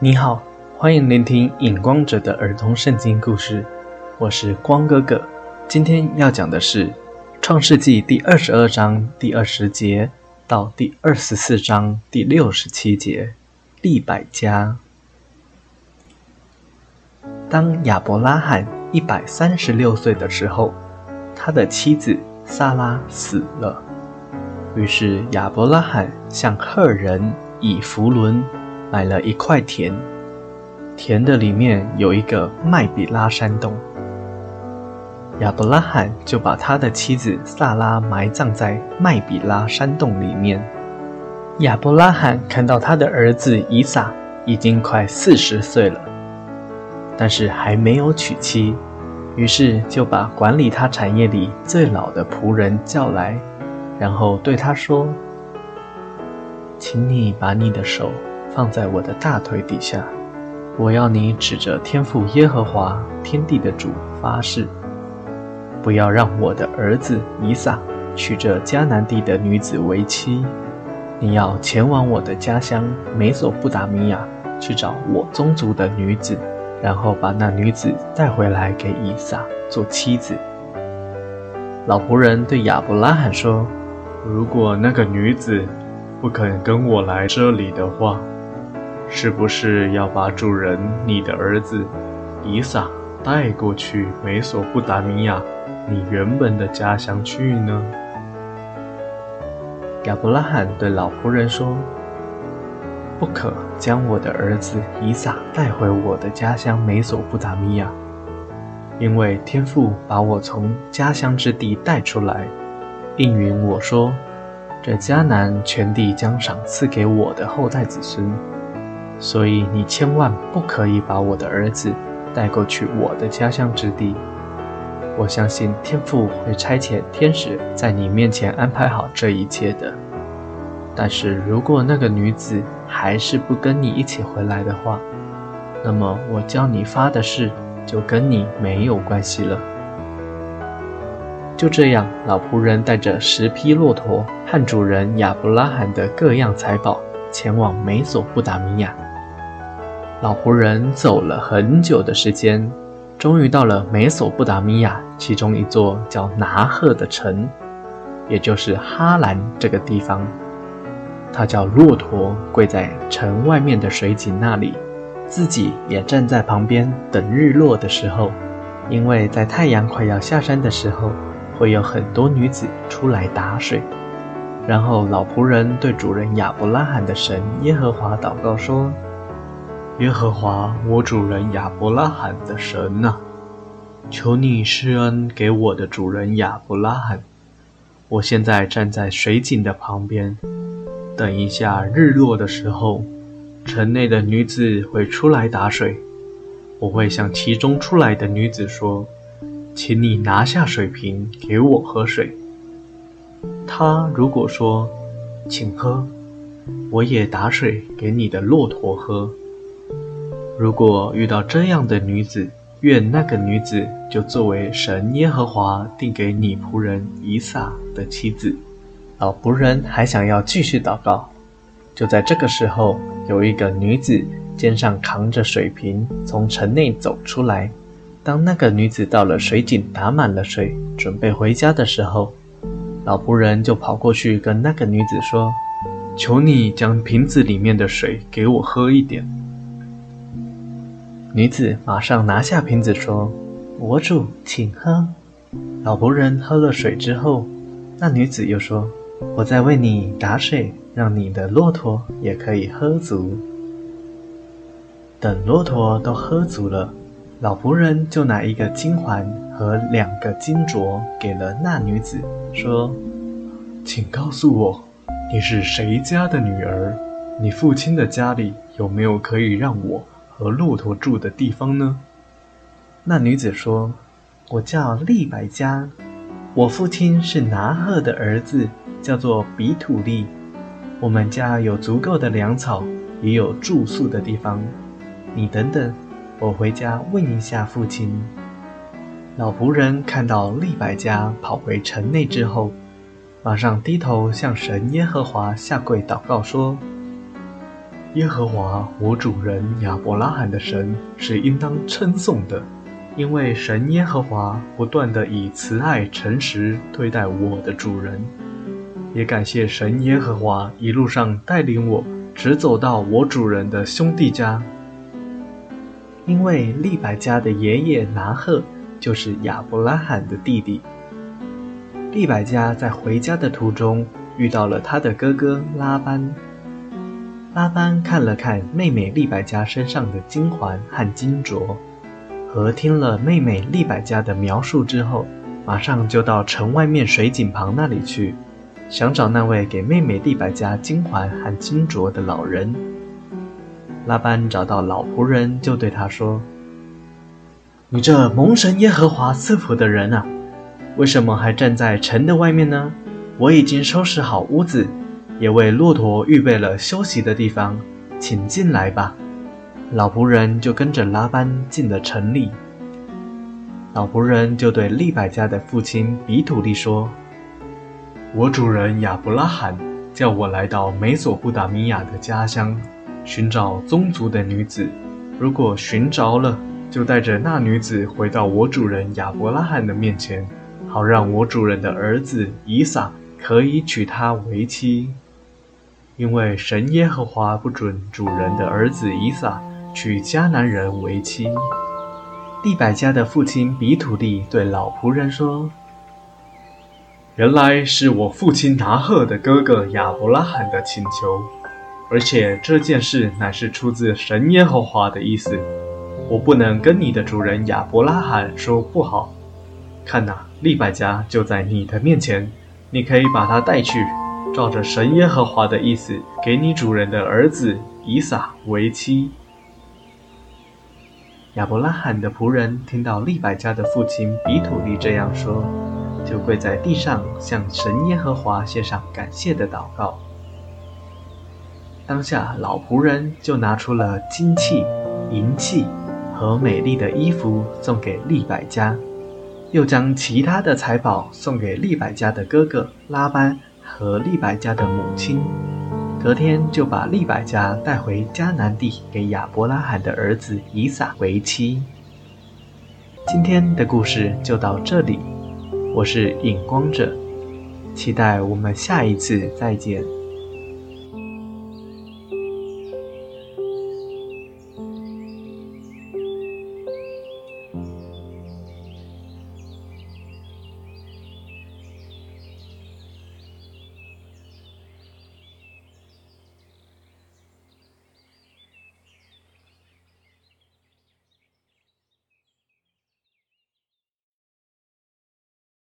你好，欢迎聆听影光者的儿童圣经故事，我是光哥哥。今天要讲的是《创世纪》第二十二章第二十节到第二十四章第六十七节。利百加。当亚伯拉罕一百三十六岁的时候，他的妻子萨拉死了。于是亚伯拉罕向赫人以弗伦买了一块田，田的里面有一个麦比拉山洞。亚伯拉罕就把他的妻子萨拉埋葬在麦比拉山洞里面。亚伯拉罕看到他的儿子以撒已经快四十岁了，但是还没有娶妻，于是就把管理他产业里最老的仆人叫来。然后对他说：“请你把你的手放在我的大腿底下，我要你指着天父耶和华天地的主发誓，不要让我的儿子以撒娶这迦南地的女子为妻。你要前往我的家乡美索不达米亚去找我宗族的女子，然后把那女子带回来给以撒做妻子。”老仆人对亚伯拉罕说。如果那个女子不肯跟我来这里的话，是不是要把主人你的儿子以撒带过去美索不达米亚你原本的家乡去呢？亚伯拉罕对老仆人说：“不可将我的儿子以撒带回我的家乡美索不达米亚，因为天父把我从家乡之地带出来。”应允我说：“这迦南全地将赏赐给我的后代子孙，所以你千万不可以把我的儿子带过去我的家乡之地。我相信天父会差遣天使在你面前安排好这一切的。但是如果那个女子还是不跟你一起回来的话，那么我叫你发的誓就跟你没有关系了。”就这样，老仆人带着十匹骆驼和主人亚伯拉罕的各样财宝，前往美索不达米亚。老仆人走了很久的时间，终于到了美索不达米亚其中一座叫拿赫的城，也就是哈兰这个地方。他叫骆驼跪在城外面的水井那里，自己也站在旁边等日落的时候，因为在太阳快要下山的时候。会有很多女子出来打水，然后老仆人对主人亚伯拉罕的神耶和华祷告说：“耶和华，我主人亚伯拉罕的神呐，求你施恩给我的主人亚伯拉罕。我现在站在水井的旁边，等一下日落的时候，城内的女子会出来打水，我会向其中出来的女子说。”请你拿下水瓶给我喝水。他如果说，请喝，我也打水给你的骆驼喝。如果遇到这样的女子，愿那个女子就作为神耶和华定给你仆人以撒的妻子。老仆人还想要继续祷告，就在这个时候，有一个女子肩上扛着水瓶从城内走出来。当那个女子到了水井打满了水，准备回家的时候，老仆人就跑过去跟那个女子说：“求你将瓶子里面的水给我喝一点。”女子马上拿下瓶子说：“我主，请喝。”老仆人喝了水之后，那女子又说：“我在为你打水，让你的骆驼也可以喝足。”等骆驼都喝足了。老仆人就拿一个金环和两个金镯给了那女子，说：“请告诉我，你是谁家的女儿？你父亲的家里有没有可以让我和骆驼住的地方呢？”那女子说：“我叫利百加，我父亲是拿鹤的儿子，叫做比土利。我们家有足够的粮草，也有住宿的地方。你等等。”我回家问一下父亲。老仆人看到利百加跑回城内之后，马上低头向神耶和华下跪祷告说：“耶和华我主人亚伯拉罕的神是应当称颂的，因为神耶和华不断地以慈爱诚实对待我的主人。也感谢神耶和华一路上带领我直走到我主人的兄弟家，因为利百加的爷爷拿赫就是亚伯拉罕的弟弟。利百加在回家的途中遇到了他的哥哥拉班。拉班看了看妹妹利百加身上的金环和金镯，和听了妹妹利百加的描述之后，马上就到城外面水井旁那里去，想找那位给妹妹利百加金环和金镯的老人。拉班找到老仆人，就对他说：“你这蒙神耶和华赐福的人啊！”为什么还站在城的外面呢？我已经收拾好屋子，也为骆驼预备了休息的地方，请进来吧。老仆人就跟着拉班进了城里。老仆人就对利百加的父亲比土利说：“我主人亚伯拉罕叫我来到美索不达米亚的家乡，寻找宗族的女子。如果寻着了，就带着那女子回到我主人亚伯拉罕的面前。”好让我主人的儿子以撒可以娶她为妻，因为神耶和华不准主人的儿子以撒娶迦南人为妻。利百加的父亲比土利对老仆人说：“原来是我父亲拿赫的哥哥亚伯拉罕的请求，而且这件事乃是出自神耶和华的意思，我不能跟你的主人亚伯拉罕说不好。”看呐，利百加就在你的面前，你可以把他带去，照着神耶和华的意思，给你主人的儿子以撒为妻。亚伯拉罕的仆人听到利百加的父亲比土利这样说，就跪在地上向神耶和华献上感谢的祷告。当下，老仆人就拿出了金器、银器和美丽的衣服送给利百加。又将其他的财宝送给利百加的哥哥拉班和利百加的母亲，隔天就把利百加带回迦南地，给亚伯拉罕的儿子以撒为妻。今天的故事就到这里，我是影光者，期待我们下一次再见。